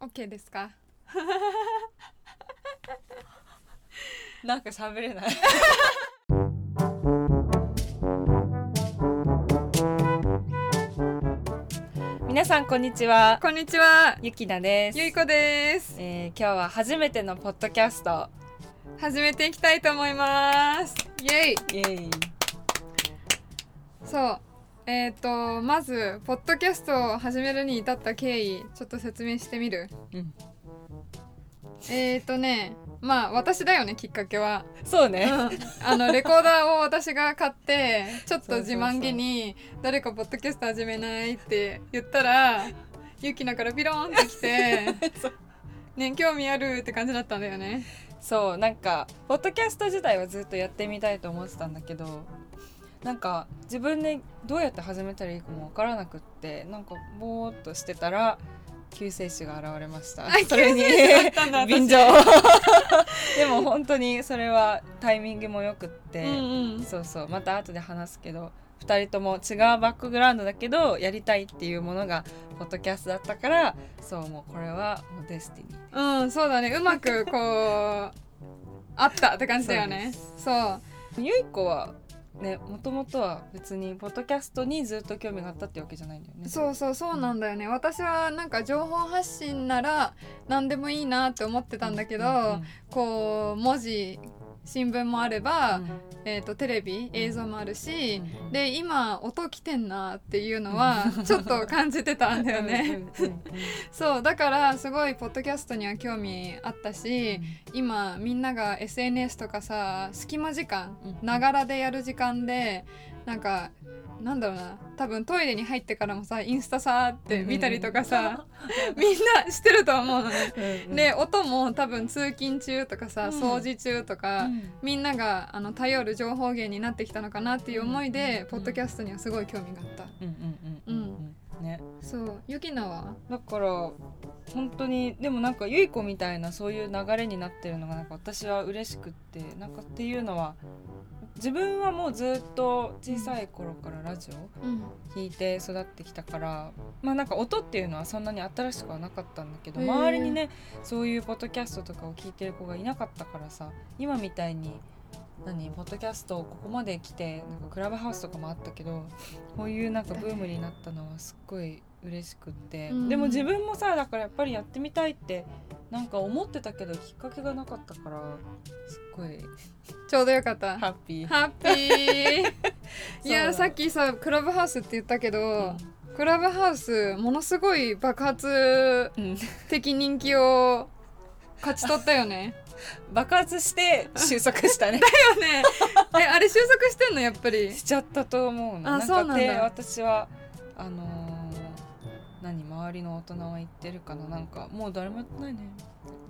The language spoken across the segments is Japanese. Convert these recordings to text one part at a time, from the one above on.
OK ですか？なんか喋れない。皆さんこんにちは。こんにちは。ゆきなです。ゆいこです。えー、今日は初めてのポッドキャスト。始めていきたいと思います。イエイイエイ。そうえっ、ー、とまずポッドキャストを始めるに至った経緯ちょっと説明してみる、うん、えっ、ー、とねまあ私だよねきっかけは。そうね、うん、あのレコーダーを私が買ってちょっと自慢げに誰かポッドキャスト始めないって言ったらゆきなからピロンってきてね興味あるって感じだったんだよねそう。なんかポッドキャスト自体はずっとやってみたいと思ってたんだけどなんか自分でどうやって始めたらいいかも分からなくってなんかぼーっとしてたら救世主が現れました。それに。便乗。でも本当にそれはタイミングもよくって、うんうん、そうそう。また後で話すけど2人とも違うバックグラウンドだけどやりたいっていうものがポッドキャストだったからそうもうこれはもうデスティニーうんそうだね。うまくこうあったって感じだよね。そうゆい子はねもともとは別にポッドキャストにずっと興味があったってわけじゃないんだよね。そうそうそうなんだよね、うん、私はなんか情報発信なら何でもいいなって思ってたんだけど、うんうんうん、こう文字新聞もあれば、うん、えーと、テレビ映像もあるし、うん、で今音来てんなっていうのはちょっと感じてたんだよね。そうだからすごいポッドキャストには興味あったし、今みんなが SNS とかさ隙間時間ながらでやる時間でなんかなんだろうな。多分トイレに入ってからもさインスタさーって見たりとかさ、みんなしてると思うのね。うんうん、で音も多分通勤中とかさ、掃除中とか、うん、みんながあの頼る情報源になってきたのかなっていう思いで、ポッドキャストにはすごい興味があった。ね、そう。ゆきなは？だから本当にでもなんかゆい子みたいなそういう流れになってるのがなんか私は嬉しくってなんかっていうのは自分はもうずっと小さい頃からラジオ弾いて育ってきたから、うん、まあなんか音っていうのはそんなに新しくはなかったんだけど周りにねそういうポッドキャストとかを聞いてる子がいなかったからさ今みたいに何ポッドキャストここまで来てなんかクラブハウスとかもあったけどこういうなんかブームになったのはすっごい嬉しくって、うん、でも自分もさだからやっぱりやってみたいってなんか思ってたけどきっかけがなかったからすっごい ちょうどよかった。ハッピー。ハッピー。いやさっきさクラブハウスって言ったけど、うん、クラブハウスものすごい爆発的人気を勝ち取ったよね。爆発して収束したね。だよね。えあれ収束してんのやっぱり？しちゃったと思うの。あそうなんだ。私はあのー何周りの大人は言ってるかな？なんかもう誰もやってないね。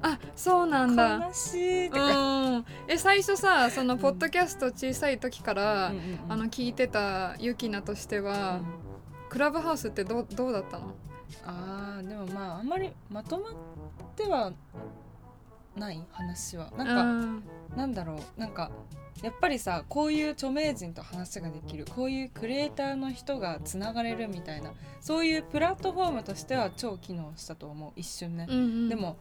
あそうなんだ。悲しいってかえ最初さそのポッドキャスト小さい時から、うん、あの聞いてたユキナとしては、うん、クラブハウスってどどうだったの？あーでもまああんまりまとまってはない話は。なんかなんだろう。なんかやっぱりさこういう著名人と話ができるこういうクリエイターの人がつながれるみたいなそういうプラットフォームとしては超機能したと思う一瞬ね、うんうん、でも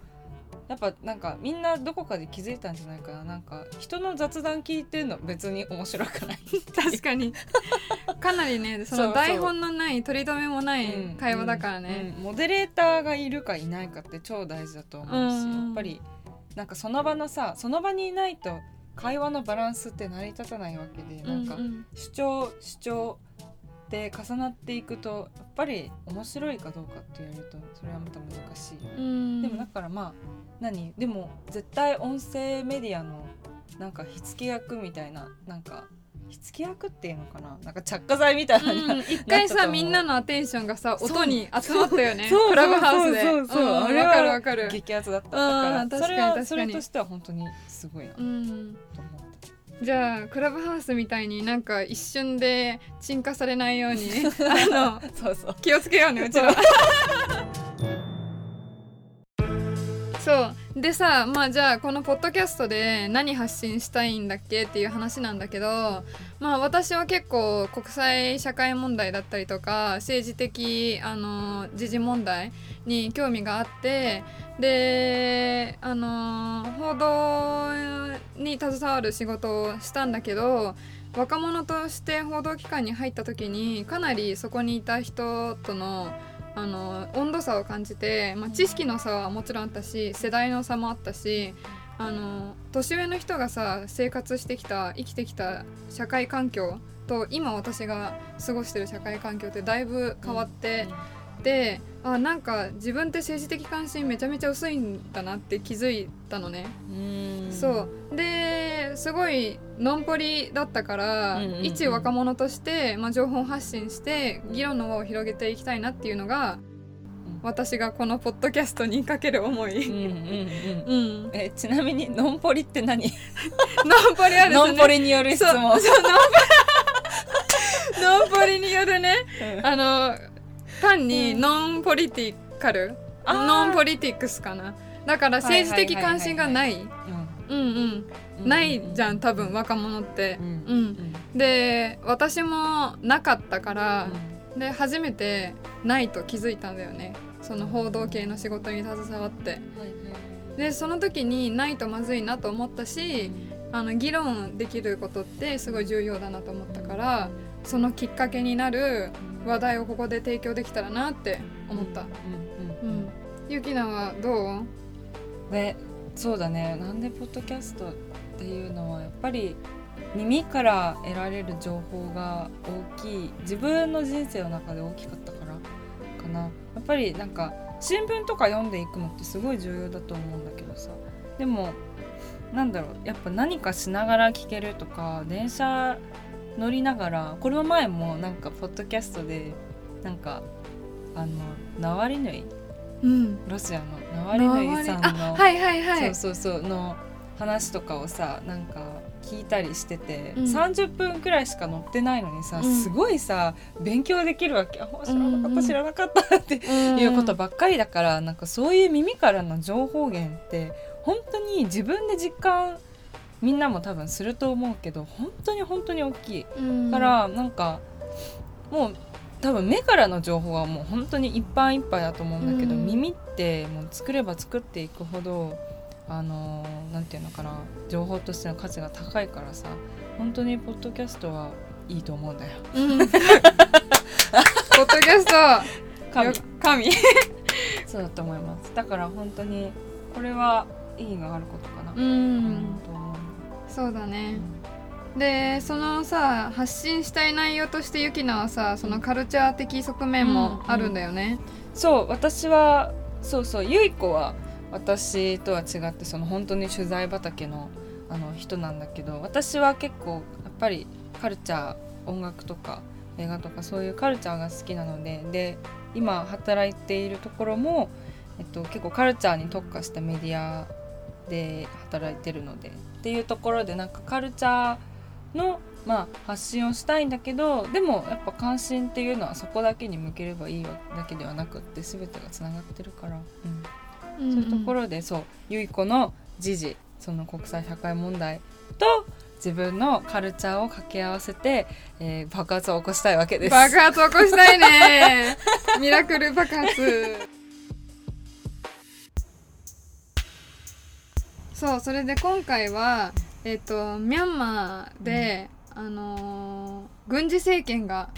やっぱなんかみんなどこかで気づいたんじゃないかな。なんか人の雑談聞いてるの別に面白くない。確かに。かなりねその台本のない取り留めもない会話だからね、うんうん、モデレーターがいるかいないかって超大事だと思うし、やっぱりなんかその場のさその場にいないと会話のバランスって成り立たないわけで、なんか主張主張で重なっていくとやっぱり面白いかどうかって言われるとそれはまた難しい、うん、でもだからまあ何？でも絶対音声メディアのなんか火付け役みたいななんか火付け役っていうのかな？なんか着火剤みたいな、うん、一回さみんなのアテンションがさ音に集まったよね。クラブハウスで。そう。そう。そう、うん、あれは激アツだった。から確かに確かに。それとしては本当にすごいなと思って。じゃあクラブハウスみたいになんか一瞬で沈下されないように あのそうそう。気をつけようねうちらそう でさまあじゃあこのポッドキャストで何発信したいんだっけっていう話なんだけどまあ私は結構国際社会問題だったりとか政治的あの時事問題に興味があってであの報道に携わる仕事をしたんだけど若者として報道機関に入った時にかなりそこにいた人とのあの温度差を感じて、まあ、知識の差はもちろんあったし世代の差もあったしあの年上の人がさ生活してきた生きてきた社会環境と今私が過ごしてる社会環境ってだいぶ変わっててあなんか自分って政治的関心めちゃめちゃ薄いんだなって気づいたのね。そう。ですごいのんぽりだったから、一若者として、まあ、情報発信して議論の輪を広げていきたいなっていうのが、私がこのポッドキャストにかける思い、うんうんうん、えちなみにのんぽりって何？のんぽりある、ね、のんぽりによる質問。そう のんぽりによるね、うん、あの単にノンポリティカル、ノンポリティクスかな？だから政治的関心がない。うんうん。ないじゃん多分若者って、うん、うん、で私もなかったから、うん、で初めてないと気づいたんだよね。その報道系の仕事に携わって、でその時にないとまずいなと思ったしあの議論できることってすごい重要だなと思ったからそのきっかけになる話題をここで提供できたらなって思った。うんうんうん、ゆきなはどう？でそうだね。なんでポッドキャストっていうのはやっぱり耳から得られる情報が大きい。自分の人生の中で大きかったからかな。やっぱりなんか新聞とか読んでいくのってすごい重要だと思うんだけどさ。でもなんだろう。やっぱ何かしながら聞けるとか電車乗りながらこの前もなんかポッドキャストでなんかあのナワリヌイ、うん、ロシアのナワリヌイさんのはいはいはい。そうそうそうの話とかをさなんか聞いたりしてて、うん、30分くらいしか乗ってないのにさ、うん、すごいさ勉強できるわけ。あ知らなかった、知らなかったっていうことばっかりだからなんかそういう耳からの情報源って本当に自分で実感みんなも多分すると思うけど本当に本当に大きい、うん、からなんかもう多分目からの情報はもう本当にいっぱいいっぱいだと思うんだけど、うん、耳ってもう作れば作っていくほどあのなんていうのかな情報としての価値が高いからさ本当にポッドキャストはいいと思うんだよ。うん、ポッドキャスト神。神。そうだと思います。だから本当にこれは意義があることかな。うん、うんそうだね、でそのさ発信したい内容としてゆきなはさそのカルチャー的側面もあるんだよね、うんうん、そう私はそうそうゆい子は私とは違ってその本当に取材畑のあの人なんだけど私は結構やっぱりカルチャー音楽とか映画とかそういうカルチャーが好きなのでで今働いているところも、えっと、結構カルチャーに特化したメディアで働いてるのでっていうところでなんかカルチャーの、まあ、発信をしたいんだけどでもやっぱ関心っていうのはそこだけに向ければいいわだけではなくって全てがつながってるから、うん、そういうところでそうゆい子の時事その国際社会問題と自分のカルチャーを掛け合わせて、えー、爆発を起こしたいわけです。爆発起こしたいね。ミラクル爆発そうそれで今回はえっ、ー、とミャンマーで、うん、あのー、軍事政権が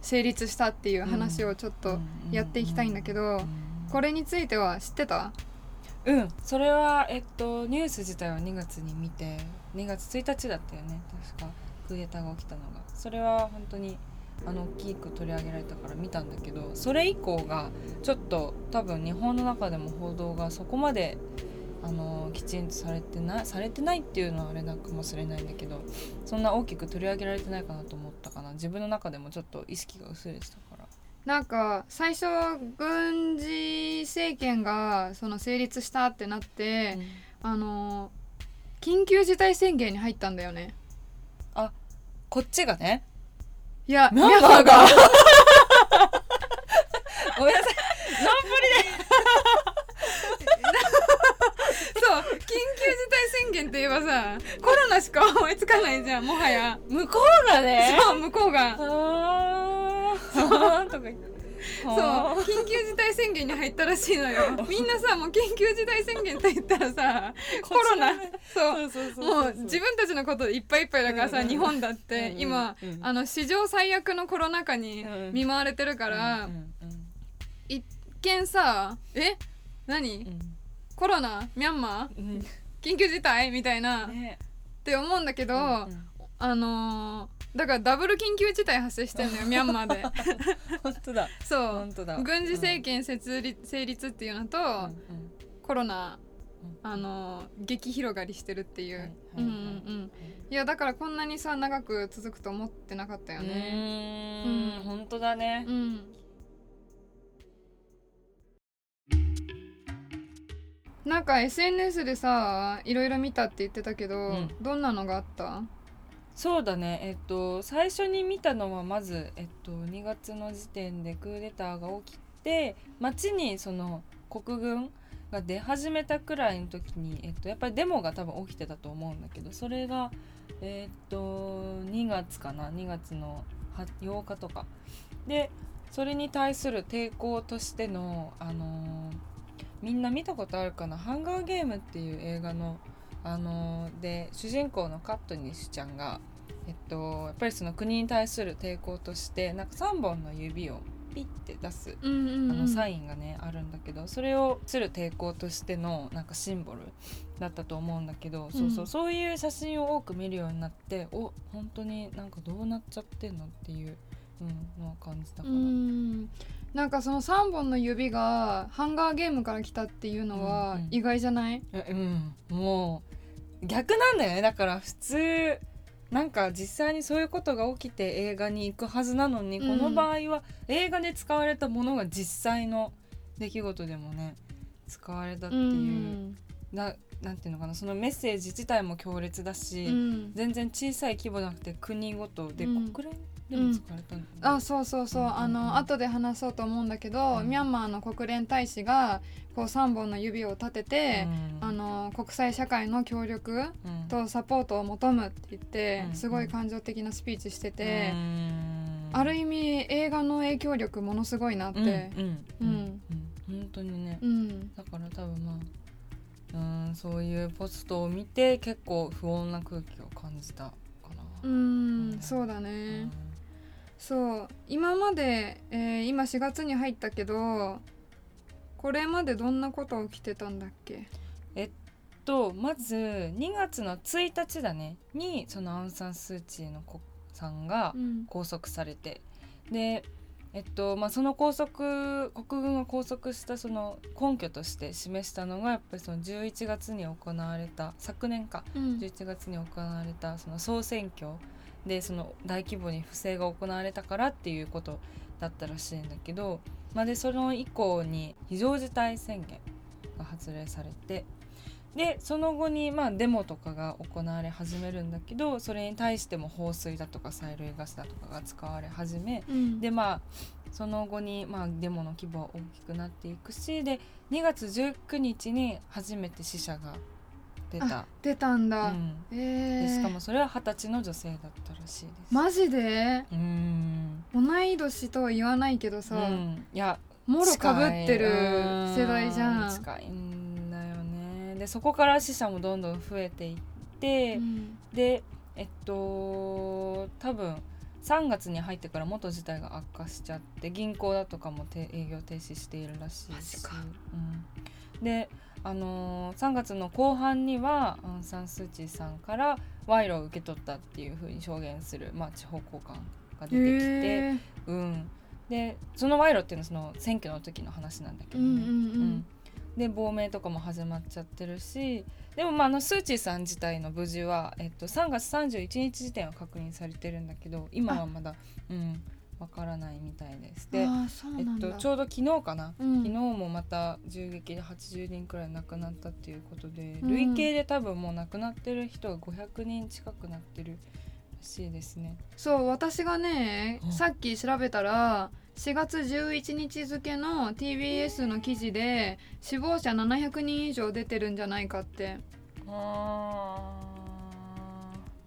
成立したっていう話をちょっとやっていきたいんだけど、これについては知ってた？うん。それはえっとニュース自体は2月に見て2月1日だったよね確かクーデターが起きたのが。それは本当にあの大きく取り上げられたから見たんだけどそれ以降がちょっと多分日本の中でも報道がそこまであのきちんとされてないされてないっていうのはあれなかもしれないんだけどそんな大きく取り上げられてないかなと思ったかな。自分の中でもちょっと意識が薄れてたから。なんか最初軍事政権がその成立したってなって、うん、あの緊急事態宣言に入ったんだよね。あこっちがね。いやミャンマーが。ごめんなさいノンプリでばさコロナしか思いつかないじゃんもはや。向こうがね。そう向こうが。あー。とか言って。そう緊急事態宣言に入ったらしいのよ。みんなさもう緊急事態宣言と言ったらさコロナそう。そうそうそうもう自分たちのことでいっぱいいっぱいだからさ、うんうん日本だってうんうん今、うん。あの史上最悪のコロナ禍に見舞われてるから、うんうん一見さえ？何、コロナミャンマーうん緊急事態みたいな、っねて思うんだけど、うんうん。あのーだからダブル緊急事態発生してんのよ ミャンマーで。本当だ。そう。本当だ。軍事政権設立成立っていうのと、うんコロナうん。あのー激広がりしてるっていう、はいはいうんうんうん。いやだからこんなにさ長く続くと思ってなかったようねうん。本当だね。うんなんか SNS でさいろいろ見たって言ってたけど、ん。どんなのがあった？そうだね。えっと最初に見たのはまず、えっと、2月の時点でクーデターが起きて街にその国軍が出始めたくらいの時に、えっと、やっぱりデモが多分起きてたと思うんだけどそれがえっと2月かな？2月のは8日とか。でそれに対する抵抗としてのあのーみんな見たことあるかな「ハンガーゲーム」っていう映画のあのーで主人公のカットニッシュちゃんが、えっと、やっぱりその国に対する抵抗としてなんか3本の指をピッて出すうんうん、あうん、のサインがねあるんだけどそれをする抵抗としてのなんかシンボルだったと思うんだけど、そうそううん。そういう写真を多く見るようになってお本当になんかどうなっちゃってんのっていう、うん、のは感じたかうな。んなんかその3本の指がハンガーゲームから来たっていうのうんうん。は意外じゃない、えうん。もう逆なんだよね。だから普通なんか実際にそういうことが起きて映画に行くはずなのに、うん。この場合は映画で使われたものが実際の出来事でもね使われたっていう、うん。ななんていうのかなそのメッセージ自体も強烈だし、うん。全然小さい規模じゃなくて国ごとで、うん。国連でもたあそうそうそう、あの後で話そうと思うんだけど、うん。ミャンマーの国連大使がこう3本の指を立てて、うん。あの国際社会の協力うん。とサポートを求むって言って、うん。すごい感情的なスピーチしててう、ん。ある意味映画の影響力ものすごいなって、うん。本当にね、うん。だから多分まあうんそういうポストを見て結構不穏な空気を感じたかな。うんうん。そうだね、うんそう今まで、えー今4月に入ったけどこれまでどんなこと起きてたんだっけ？とまず2月の1日だね。にそのアウン・サン・スー・チーの子さんがうん。拘束されて。でえっとまあその拘束国軍が拘束したその根拠として示したのがやっぱりその11月に行われた昨年か。うん。11月に行われたその総選挙でその大規模に不正が行われたからっていうことだったらしいんだけど、まあ、でその以降に非常事態宣言が発令されてでその後にまあデモとかが行われ始めるんだけどそれに対しても放水だとか催涙ガスだとかが使われ始めうん。でまあその後にまあデモの規模は大きくなっていくしで2月19日に初めて死者が出た。出たんだ、うん。えー、でしかもそれは二十歳の女性だったらしいです。マジで？うん。同い年とは言わないけどさ、うん。いやもろかぶってる世代じゃん。近いんだよね。でそこから死者もどんどん増えていって、うん。でえっと多分3月に入ってから元事態が悪化しちゃって銀行だとかもて営業停止しているらしいし。マジか。うん、で、あのー3月の後半にはアウン・サン・スー・チーさんから賄賂を受け取ったっていうふうに証言する、まあ、地方交換が出てきて、へー。うん、でその賄賂っていうのはその選挙の時の話なんだけどね。うんうんうん。で亡命とかも始まっちゃってるしでもまああのスー・チーさん自体の無事は、えっと、3月31日時点は確認されてるんだけど今はまだうんわからないみたいです。で、えっと、ちょうど昨日かな、うん。昨日もまた銃撃で80人くらい亡くなったっていうことで、うん。累計で多分もう亡くなってる人が500人近くなってるらしいですね。そう私がねうん。さっき調べたら4月11日付の TBS の記事で死亡者700人以上出てるんじゃないかって。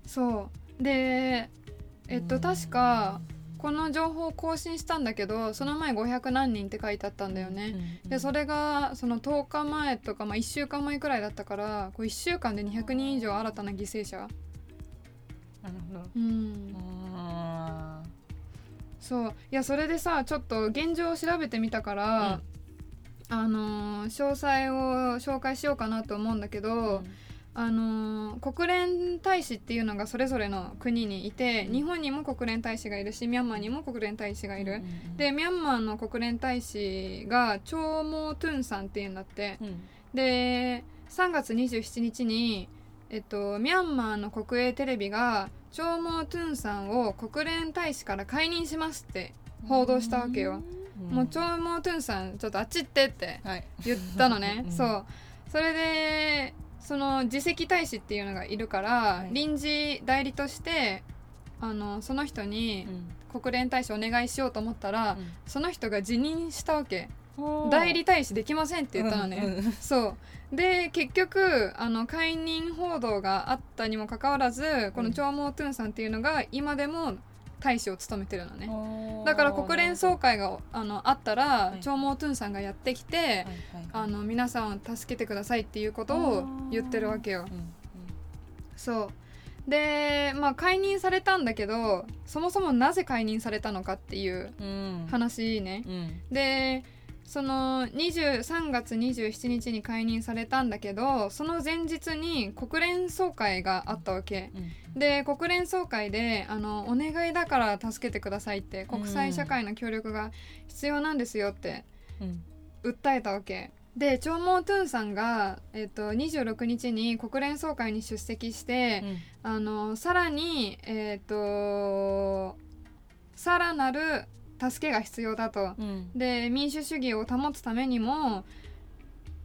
そう。でえっと確かこの情報を更新したんだけどその前500何人って書いてあったんだよね、でそれがその10日前とか、まあ、1週間前くらいだったからこう1週間で200人以上新たな犠牲者。なるほど。うん。あそう。いやそれでさちょっと現状を調べてみたから、あのー詳細を紹介しようかなと思うんだけど、ーあのー国連大使っていうのがそれぞれの国にいて、うん。日本にも国連大使がいるしミャンマーにも国連大使がいる、うんうんでミャンマーの国連大使がチョーモー・トゥンさんっていうんだって。うん。で3月27日に、えっと、ミャンマーの国営テレビがチョーモー・トゥンさんを国連大使から解任しますって報道したわけよ、うん。もうチョーモー・トゥンさんちょっとあっち行ってってはい。言ったのね。うん。そう。それでその次席大使っていうのがいるから、はい。臨時代理としてあのその人に国連大使お願いしようと思ったら、その人が辞任したわけ。う。ん代理大使できませんって言ったのね、うんうん。そう。で結局あの解任報道があったにもかかわらずこのチョーモー・トゥンさんっていうのが今でも大使を務めてるのね、だから国連総会があのあったら、はい。チョーモー・トゥンさんがやってきて、あの皆さんを助けてくださいっていうことを言ってるわけよ。そう。でまあ解任されたんだけどそもそもなぜ解任されたのかっていう話ね。でその23月27日に解任されたんだけどその前日に国連総会があったわけ。で国連総会であの「お願いだから助けてください」って国際社会の協力が必要なんですよって訴えたわけ。でチョーモー・トゥンさんが、えっと26日に国連総会に出席して、あのさらにえっ、とさらなる助けが必要だと。で民主主義を保つためにも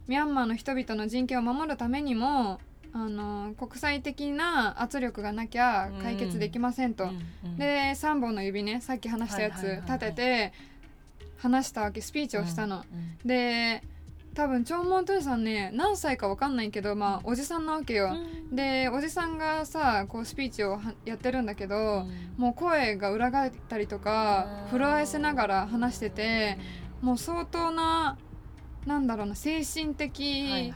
ミャンマーの人々の人権を守るためにもあの国際的な圧力がなきゃ解決できませんと。で3本の指ねさっき話したやつ立てて話したわけスピーチをしたの。で多分チョーモン・トゥンさんね何歳か分かんないけどまあおじさんなわけよ。でおじさんがさこうスピーチをはやってるんだけど、もう声が裏返ったりとかうん震わせながら話しててもう相当ななんだろうな精神的、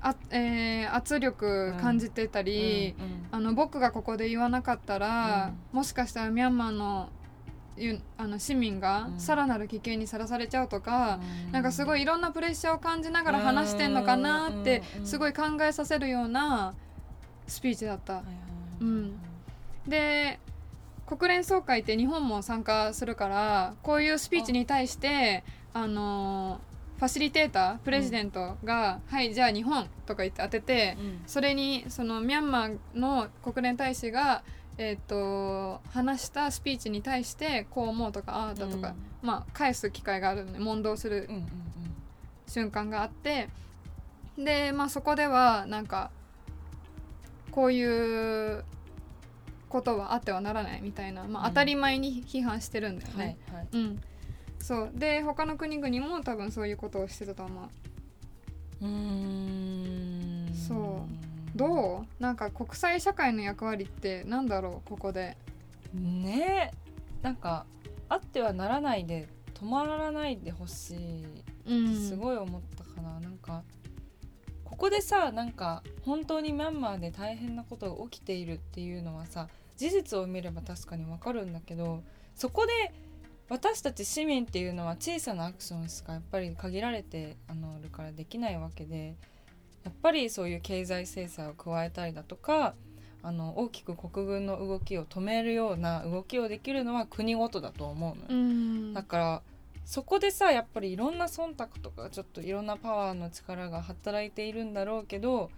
圧力感じてたり、あの僕がここで言わなかったら、もしかしたらミャンマーのゆあの市民がうん。さらなる危険にさらされちゃうとか、なんかすごいいろんなプレッシャーを感じながら話してんのかなってうん。すごい考えさせるようなスピーチだった。うん。で国連総会って日本も参加するからこういうスピーチに対してあ。のーファシリテータープレジデントが「はいじゃあ日本」とか言って当ててそれにそのミャンマーの国連大使が、えー、と話したスピーチに対してこう思うとかああだとか、まあ返す機会があるので問答する瞬間があってで、まあ、そこではなんかこういうことはあってはならないみたいな、まあ、うん。当たり前に批判してるんだよね。うん。そう。で他の国々も多分そういうことをしてたと思う。そうどう？なんか国際社会の役割ってなんだろうここで？ねなんかあってはならないで止まらないでほしいうん、すごい思ったかな、なんかここでさなんか本当にミャンマーで大変なことが起きているっていうのはさ事実を見れば確かにわかるんだけどそこで私たち市民っていうのは小さなアクションしかやっぱり限られてあのるからできないわけでやっぱりそういう経済制裁を加えたりだとかあの大きく国軍の動きを止めるような動きをできるのは国ごとだと思うのだからそこでさやっぱりいろんな忖度とかちょっといろんなパワーの力が働いているんだろうけど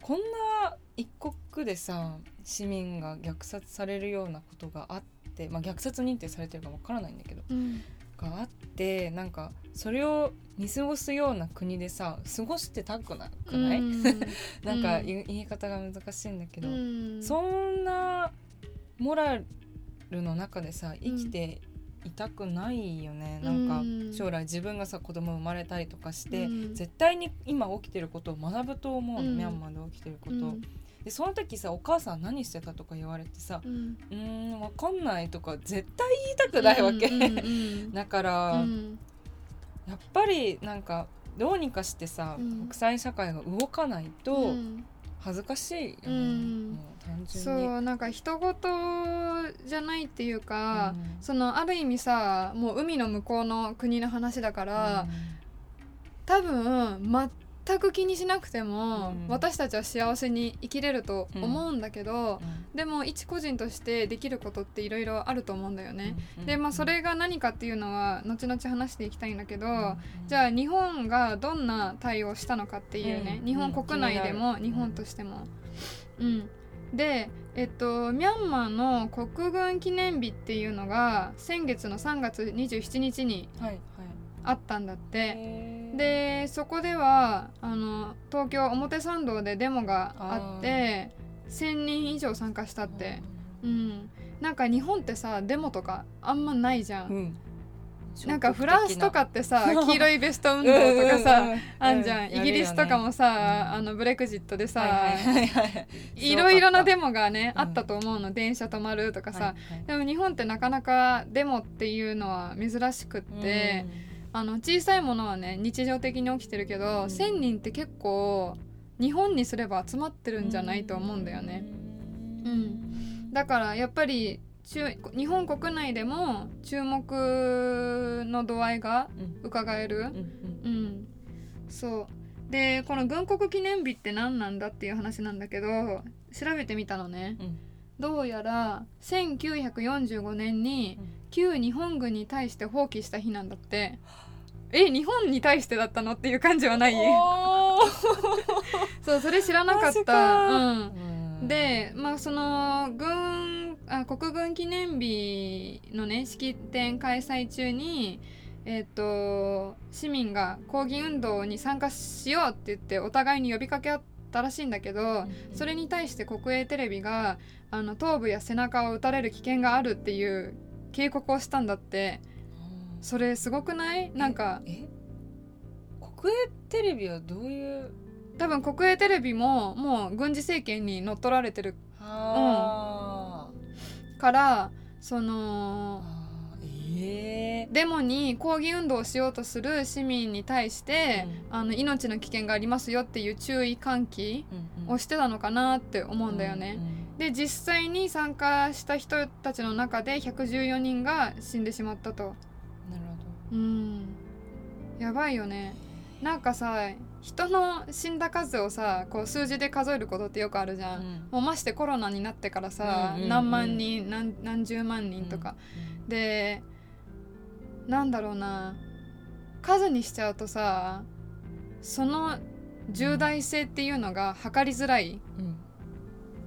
こんな一国でさ市民が虐殺されるようなことがあって、まあ、虐殺認定されてるかわからないんだけどうんがあってなんかそれを見過ごすような国でさ過ごしてたくなくない、うん。なんかうん。言い方が難しいんだけど、うん。そんなモラルの中でさ生きていたくないよね。なんかうん将来自分がさ子供生まれたりとかして、うん。絶対に今起きてることを学ぶと思うミャンマーで起きてること、うんでその時さお母さん何してたとか言われてさうん。うーんわかんないとか絶対言いたくないわけ、うんうんうん だから、うん。やっぱりなんかどうにかしてさ、うん。国際社会が動かないとうん。恥ずかしいよね、うん。もう単純に。そうなんか人事じゃないっていうか、うん。そのある意味さもう海の向こうの国の話だから、多分全く気にしなくても、うん。私たちは幸せに生きれると思うんだけど、うん。でも一個人としてできることっていろいろあると思うんだよね。うん。でまあそれが何かっていうのは後々話していきたいんだけど、うん。じゃあ日本がどんな対応をしたのかっていうね、うん。日本国内でもうん。日本としても。うん、でえっとミャンマーの国軍記念日っていうのが先月の3月27日にはいはい。あったんだって。へーでそこではあの東京表参道でデモがあって1,000人以上参加したって。うん、なんか日本ってさデモとかあんまないじゃん。うん。なんかフランスとかってさ黄色いベスト運動とかさ、あんじゃん、イギリスとかもさ、あのブレクジットでさ、はいはいはいはいい。ろいろなデモモがね、うんあったと思うの。電車止まるとかさ、はいはい。でも日本ってなかなかデモっていうのは珍しくって、あの小さいものはね日常的に起きてるけど、うん。1,000人って結構日本にすれば集まってるんじゃないと思うんだよね。うん。だからやっぱり中日本国内でも注目の度合いがうん。伺える。うんうんうん、そう。でこの軍国記念日って何なんだっていう話なんだけど調べてみたのね。うん。どうやら1945年に旧日本軍に対して放棄した日なんだってえ日本に対してだったのっていう感じはない？お そうそれ知らなかった、か。うん、でまあその軍あ国軍記念日のね式典開催中にえっ、と市民が抗議運動に参加しようって言ってお互いに呼びかけ合ったらしいんだけどそれに対して国営テレビがあの頭部や背中を撃たれる危険があるっていう警告をしたんだってそれすごくない？なんかえ？国営テレビはどういう？多分国営テレビももう軍事政権に乗っ取られてる。あ。からそのーええ。デモに抗議運動をしようとする市民に対して、あの命の危険がありますよっていう注意喚起をしてたのかなって思うんだよね。で実際に参加した人たちの中で114人が死んでしまったと。うん。やばいよね。なんかさ人の死んだ数をさこう数字で数えることってよくあるじゃん。ほどもうましてコロナになってからさ、うんうんうん何万人何何十万人とか、でなんだろうな。数にしちゃうとさその重大性っていうのが測りづらい。うん。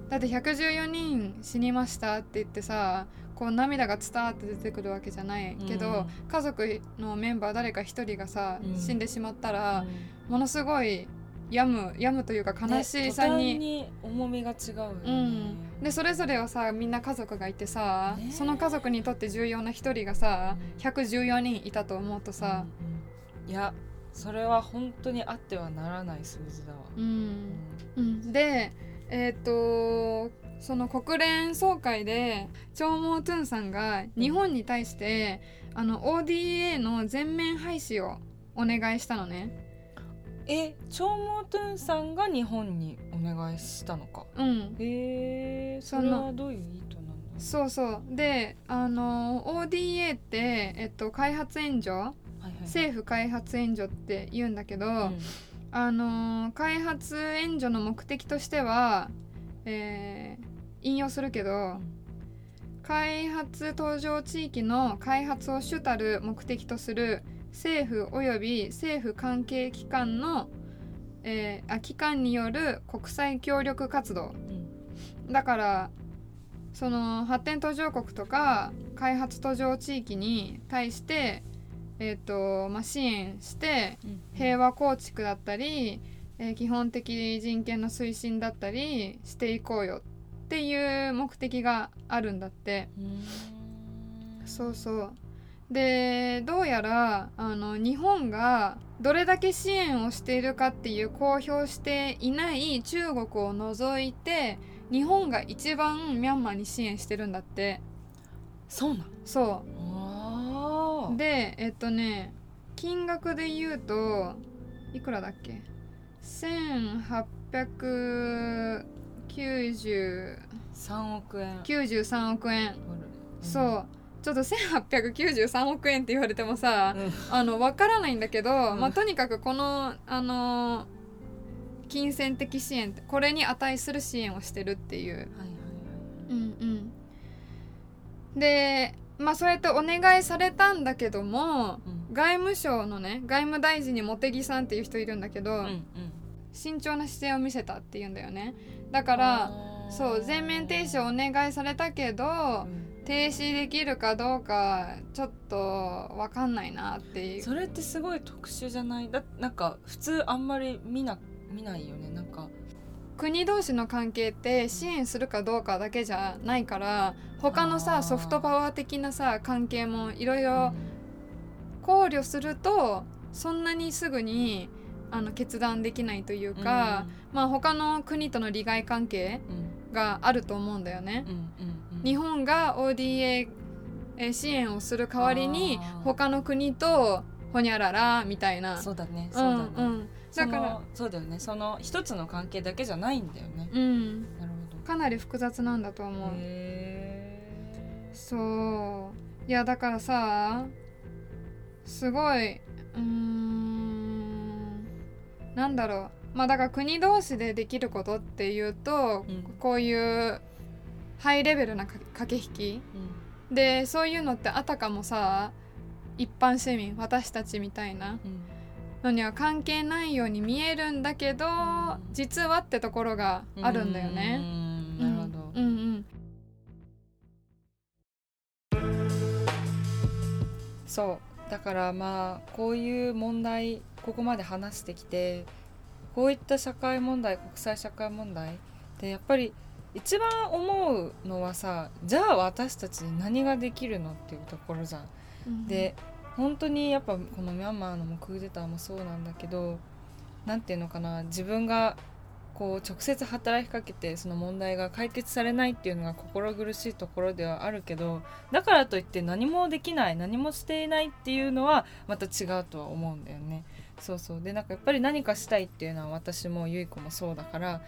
だって114人死にましたって言ってさこう涙が伝わって出てくるわけじゃないけど、うん。家族のメンバー誰か一人がさ、うん。死んでしまったら、うん。ものすごい病む病むというか悲しさに、に重みが違うよね。うん、でそれぞれはさみんな家族がいてさ、ねその家族にとって重要な一人がさ、うん。114人いたと思うとさ、うんうんいやそれは本当にあってはならない数字だわ。うん。うん。でえっ、とその国連総会でチョーモー・トゥンさんが日本に対して、あの ODA の全面廃止をお願いしたのね。えチョーモートゥンさんが日本にお願いしたのか。うん、へえそれはどういう意図なんだそうそう。であの ODA って、えっと、開発援助はいはい。政府開発援助って言うんだけど、うん。あの開発援助の目的としては、えー引用するけど、開発途上地域の開発を主たる目的とする政府及び政府関係機関の、えーあ機関による国際協力活動。うん。だからその発展途上国とか開発途上地域に対して、えーとまあ、支援してうん。平和構築だったり、えー基本的人権の推進だったりしていこうよっていう目的があるんだって。うん。そうそう。でどうやらあの日本がどれだけ支援をしているかっていう公表していない中国を除いて日本が一番ミャンマーに支援してるんだって。そうなん？そあうでえっとね金額で言うといくらだっけ？1890 3億円。93億円、うん。そう。ちょっと1893億円って言われてもさ、うん。あの分からないんだけど、ん。まあ、とにかくこの、あのー金銭的支援これに値する支援をしてるっていう。はいはいうんうん、でまあそうやってお願いされたんだけどもはいうん外務省のね外務大臣に茂木さんっていう人いるんだけど、うんうん。慎重な姿勢を見せたっていうんだよね。だからそう全面停止をお願いされたけど、うん。停止できるかどうかちょっと分かんないなっていう。それってすごい特殊じゃない？だなんか普通あんまり見な見ないよねなんか。国同士の関係って支援するかどうかだけじゃないから他のさソフトパワー的なさ関係もいろいろ考慮するとそんなにすぐにあの決断できないというか、まあ他の国との利害関係うん。があると思うんだよね。うんうんうん日本が ODA えー支援をする代わりに他の国とほにゃららみたいな。そうだねうそうだね、んうん、だからそうだよね。その一つの関係だけじゃないんだよね、うん。なるほかなり複雑なんだとど思う。へそう。いやだからさすごいうーんなんだろう。まあだから国同士でできることっていうと、うん。こういうハイレベルなか駆け引き。ーでそういうのってあたかもさ一般市民私たちみたいな。うん。うんのには関係ないように見えるんだけど、ん。実はってところがあるんだようね。んなるほど、うんうん。そうだからまあこういう問題ここまで話してきてこういった社会問題国際社会問題でやっぱり一番思うのはさじゃあ私たちに何ができるのっていうところじゃん。うんで本当にやっぱこのミャンマーのもクーデターもそうなんだけど何ていうのかな自分がこう直接働きかけてその問題が解決されないっていうのが心苦しいところではあるけどだからといって何もできない何もしていないっていうのはまた違うとは思うんだよね。そうそうでなんかやっぱり何かしたいっていうのは私もゆい子もそうだから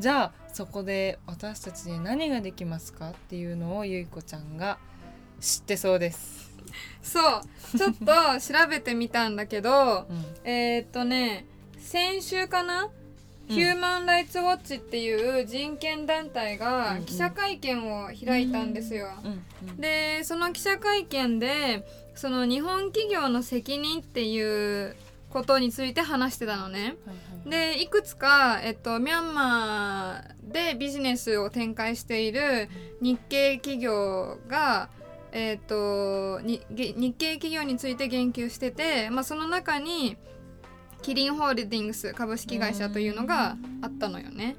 じゃあそこで私たちに何ができますかっていうのをゆい子ちゃんが知ってそうです。そうちょっと調べてみたんだけど うんえーっとね先週かな、うんヒューマン・ライツ・ウォッチっていう人権団体うんがうん記者会見を開いたんですよ。でその記者会見でその日本企業の責任っていうことについて話してたのね。でいくつか、えっと、ミャンマーでビジネスを展開している日系企業が、えっと、日系企業について言及してて、まあ、その中にキリンホールディングス株式会社というのがあったのよね。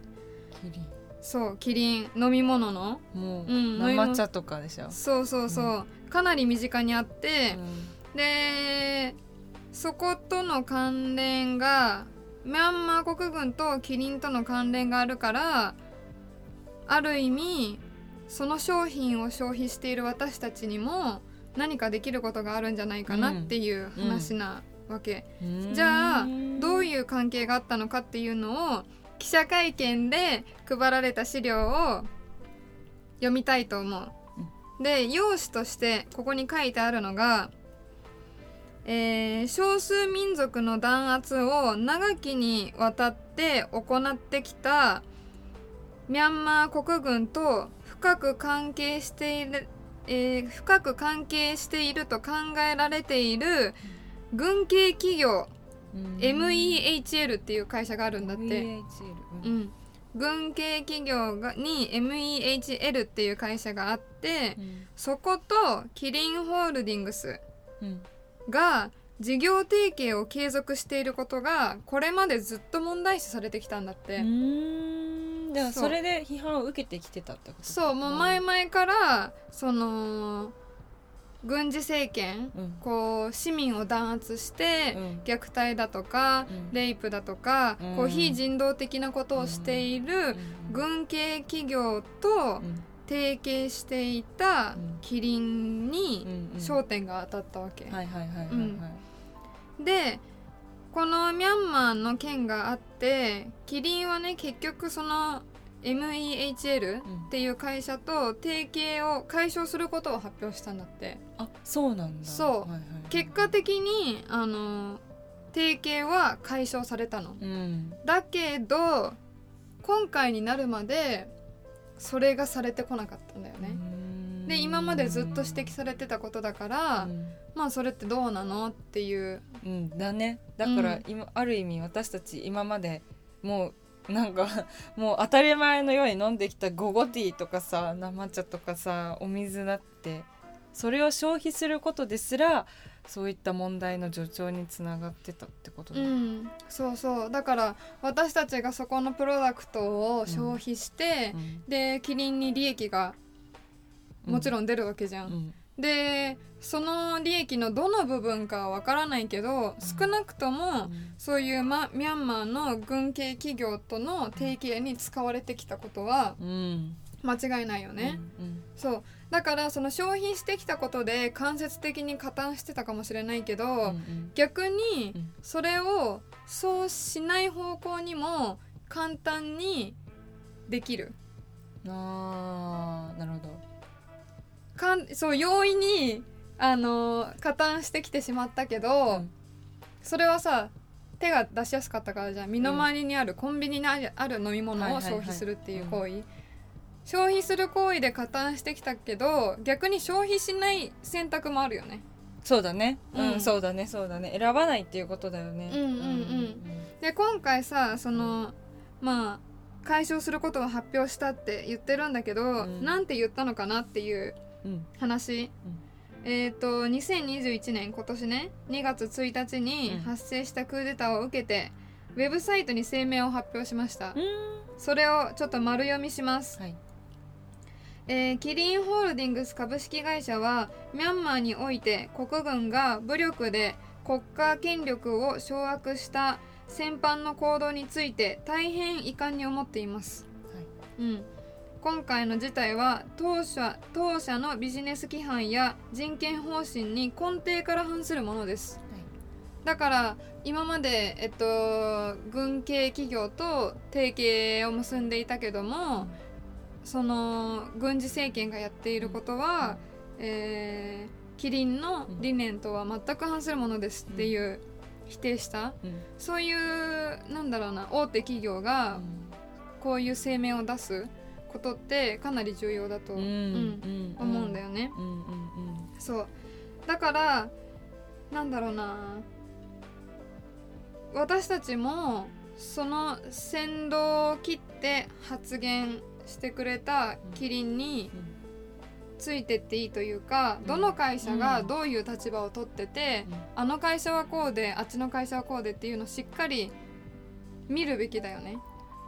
キリン。そうキリン飲み物の。もう、うん生茶とかでしょ、そうそうそう、かなり身近にあって、うでそことの関連がミャンマー国軍とキリンとの関連があるからある意味その商品を消費している私たちにも何かできることがあるんじゃないかなっていう話なわけ、ん。じゃあどうういう関係があったのかっていうのを記者会見で配られた資料を読みたいと思う。で用紙としてここに書いてあるのが、えー少数民族の弾圧を長きにわたって行ってきたミャンマー国軍と深く関係している、えー深く関係していると考えられている軍系企業 MEHL っていう会社があるんだって、う、ん、軍系企業がに MEHL っていう会社があってうん。そことキリンホールディングスうん。が事業提携を継続していることがこれまでずっと問題視されてきたんだって、うーん。だからそう。それで批判を受けてきてたってことそうもう前々からその軍事政権、うん。こう市民を弾圧して、うん。虐待だとか、うん。レイプだとか、うん。こう非人道的なことをしている軍系企業とうん。提携していたうん。キリンに焦点が当たったわけ。でこのミャンマーの件があってキリンはね結局その MEHL うん。っていう会社と提携を解消することを発表したんだって。あそうなんだ。そう。はいはいはい結果的にあの提携は解消されたの。うん。だけど今回になるまでそれがされてこなかったんだよね。で今までずっと指摘されてたことだから、うん。まあそれってどうなのっていう。うん、だね。だから今、ある意味私たち今までもうなんかもう当たり前のように飲んできたゴゴティーとかさ生茶とかさお水だってそれを消費することですらそういった問題の助長につながってたってことだ、うん、そうそう。だから私たちがそこのプロダクトを消費して、うん。でキリンに利益がもちろん出るわけじゃん。うんでその利益のどの部分かはわからないけど、少なくともそういう、ま、ミャンマーの軍系企業との提携に使われてきたことはうん。間違いないよね。そう。だからその消費してきたことで間接的に加担してたかもしれないけど、うんうん。逆にうん。それをそうしない方向にも簡単にできる。あーなるほどかんそう容易にあの加担してきてしまったけど、うんそれはさ手が出しやすかったからじゃん。身の回りにある、コンビニにあるある飲み物を消費するっていう行為、消費する行為で加担してきたけど逆に消費しない選択もあるよね。そうだね。うん、うん。そうだね。そうだね。選ばないっていうことだよね。うんうんうん。で今回さそのまあ解消することを発表したって言ってるんだけど、ん。なんて言ったのかなっていううん。話、えっ、と2021年今年ね2月1日にうん。発生したクーデターを受けて、ウェブサイトに声明を発表しました、うん。それをちょっと丸読みします、はい。えーキリンホールディングス株式会社はミャンマーにおいて国軍が武力で国家権力を掌握した戦犯の行動について大変遺憾に思っています、うん、今回の事態は当社当社のビジネス規範や人権方針に根底から反するものです。だから今まで、えっと、軍系企業と提携を結んでいたけども、その軍事政権がやっていることは、えーキリンの理念とは全く反するものですっていう否定した。うん。そういうなんだろうな大手企業がこういう声明を出すことってかなり重要だと、思うんだよね。そう。だからなんだろうな。私たちもその先導を切って発言してくれたキリンにうんついてっていいというか、うん。どの会社がどういう立場を取ってて、うん。あの会社はこうであっちの会社はこうでっていうのをしっかり見るべきだよね。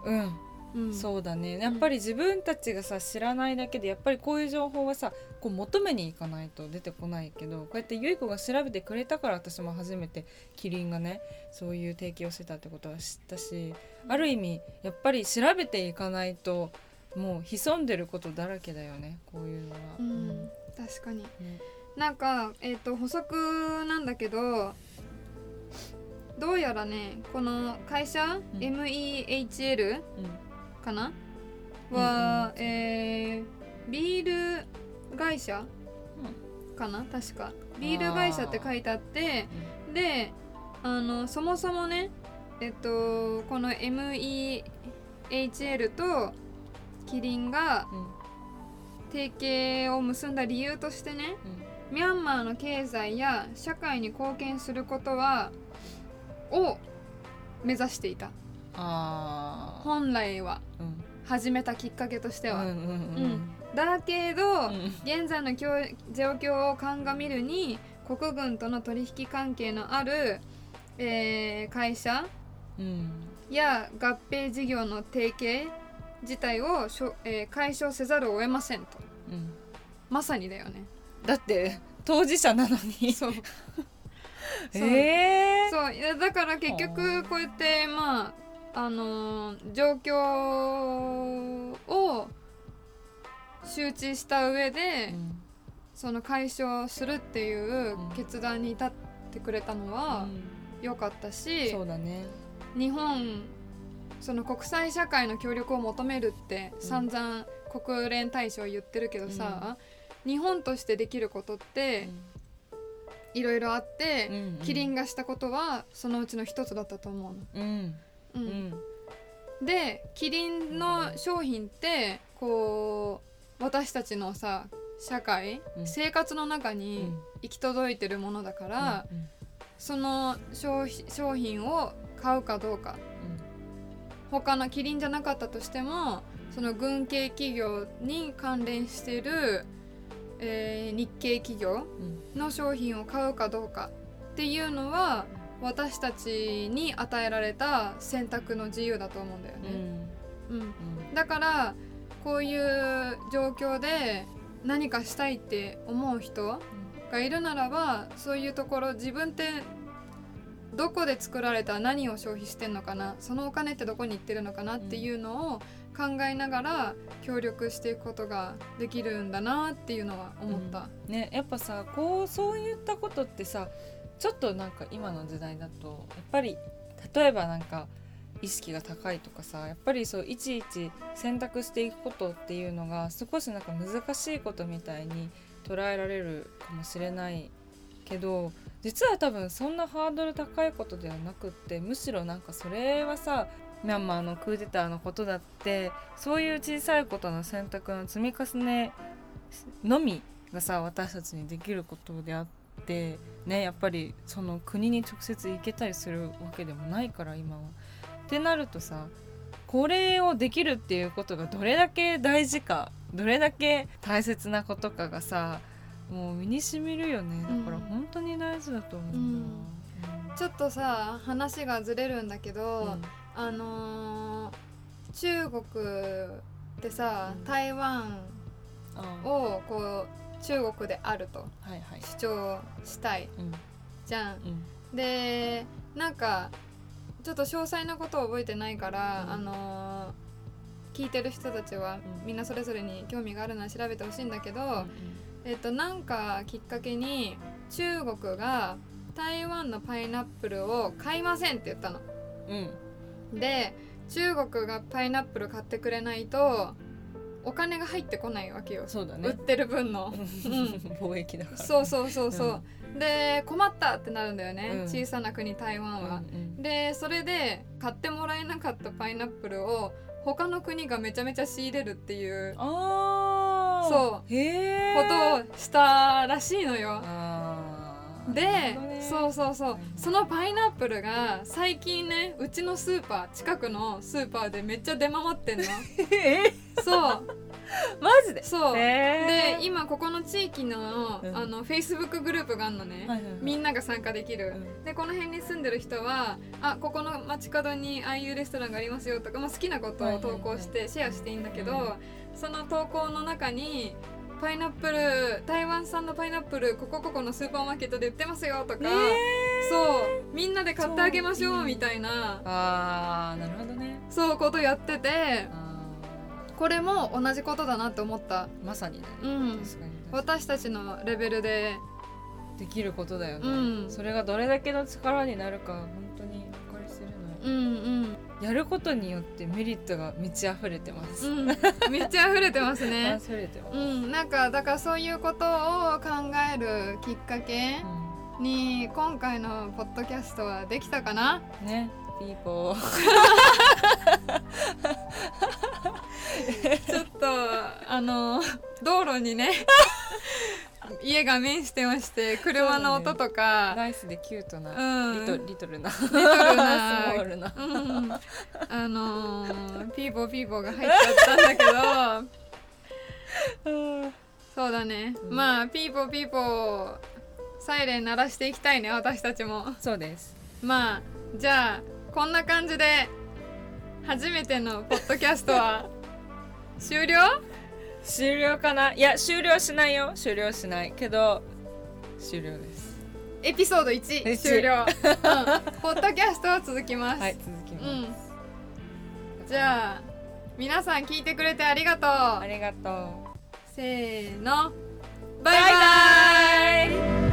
うんうん、そうだね。やっぱり自分たちがさ知らないだけでやっぱりこういう情報はさこう求めに行かないと出てこないけどこうやってゆい子が調べてくれたから私も初めてキリンがねそういう提供してたってことは知ったしある意味やっぱり調べていかないともう潜んでることだらけだよねこういうのは。うん、確かに。ね。なんか、えー、と補足なんだけどどうやらねこの会社、ん。MEHL うんかな？は、えービール会社？かな？確か。ビール会社って書いてあってであのそもそもねえっとこの MEHL とキリンがうん。提携を結んだ理由としてねミャンマーの経済や社会に貢献することはを目指していた本来はうん。始めたきっかけとしては、だけど、うん。現在の状状況を鑑みるに国軍との取引関係のある、えー会社うん。や合併事業の提携自体をしょ、えー解消せざるを得ませんと。うん。まさにだよね。だって当事者なのに。そう。ええそう。いやだから結局こうやってまああのー状況を周知した上で、うんその解消するっていう決断に至ってくれたのは良かったし、そうだね。日本その国際社会の協力を求めるってうん。散々国連大使は言ってるけどさ、日本としてできることっていろいろあって、うん。キリンがしたことはそのうちの一つだったと思うの。うんううん。んでキリンの商品ってこう私たちのさ社会、うん。生活の中に行き届いてるものだから、その商品を買うかどうか。他のキリンじゃなかったとしてもその軍系企業に関連してる、えー日系企業うん。の商品を買うかどうかっていうのは私たちに与えられた選択の自由だと思うんだようん。ね。うん、うん。だからこういう状況で何かしたいって思う人がいるならばそういうところ自分ってどこで作られた何を消費してんのかなそのお金ってどこに行ってるのかなっていうのを考えながら協力していくことができるんだなっていうのは思った。ねやっぱさこうそういったことってさちょっとなんか今の時代だとやっぱり例えばなんか意識が高いとかさやっぱりそういちいち選択していくことっていうのが少しなんか難しいことみたいに捉えられるかもしれないけど実は多分そんなハードル高いことではなくってむしろなんかそれはさミャンマーのクーデターのことだってそういう小さいことの選択の積み重ねのみがさ私たちにできることであっててねやっぱりその国に直接行けたりするわけでもないから今は。ってなるとさこれをできるっていうことがどれだけ大事かどれだけ大切なことかがさもう身にしみるよね。だからうん。本当に大事だと思うな。ちょっとさ話がずれるんだけど、うん。あのー中国ってさうん。台湾をこう中国であると。主張したい。うん。じゃん。うん。でなんかちょっと詳細なことを覚えてないから、うん。あのー聞いてる人たちはうん。みんなそれぞれに興味があるなら調べてほしいんだけど、えっとなんかきっかけに中国が台湾のパイナップルを買いませんって言ったの。うん。で中国がパイナップル買ってくれないとお金が入ってこないわけよ、そうだね。売ってる分の。貿易だから。そうそうそうそう、で困ったってなるんだよね、うん小さな国台湾は。うんうんでそれで買ってもらえなかったパイナップルを他の国がめちゃめちゃ仕入れるっていうああ。。そうへえ。ことをしたらしいのよ。で、そうそうそう、はいそのパイナップルが最近ねうちのスーパー近くのスーパーでめっちゃ出回ってんの。え？そう。マジで？そう、へで今ここの地域の,、うん。あの Facebook グループがあるのね、みんなが参加できる、うん。でこの辺に住んでる人はあここの街角にああいうレストランがありますよとか、まあ、好きなことを投稿してシェアしていいんだけど、うんその投稿の中にパイナップル台湾産のパイナップルここここのスーパーマーケットで売ってますよとか、そう。みんなで買ってあげましょそう。みたいな。あーなるほどね。そうことやってて。あこれも同じことだなって思った。ーまさにね。うん。確かに私たちのレベルで。できることだよね、うん。それがどれだけの力になるか本うんうん。やることによってメリットが満ち溢れてます、うん、めっちゃ溢れてますね。溢れてます、うん、なんかだからそういうことを考えるきっかけに今回のポッドキャストはできたかな？うん。ね。ピーポー。ちょっとあの道路にね 家が面してまして車の音とか、ナイスでキュートな、うん。リトリトルな。リトルな。スモールな。うん、あのーピーボーピーボーが入っちゃったんだけど。そうだね、うん。まあピーポーピーポーサイレン鳴らしていきたいね私たちも。そうです。まあじゃあこんな感じで初めてのポッドキャストは終了？終了かな？いや終了しないよ。終了しない。けど終了です。エピソード1一。終了、うん、ポッドキャストは続きます、はい続きます、うん。じゃあ皆さん聞いてくれてありがとう。ありがとう。せーの。バイバイ。バイバイ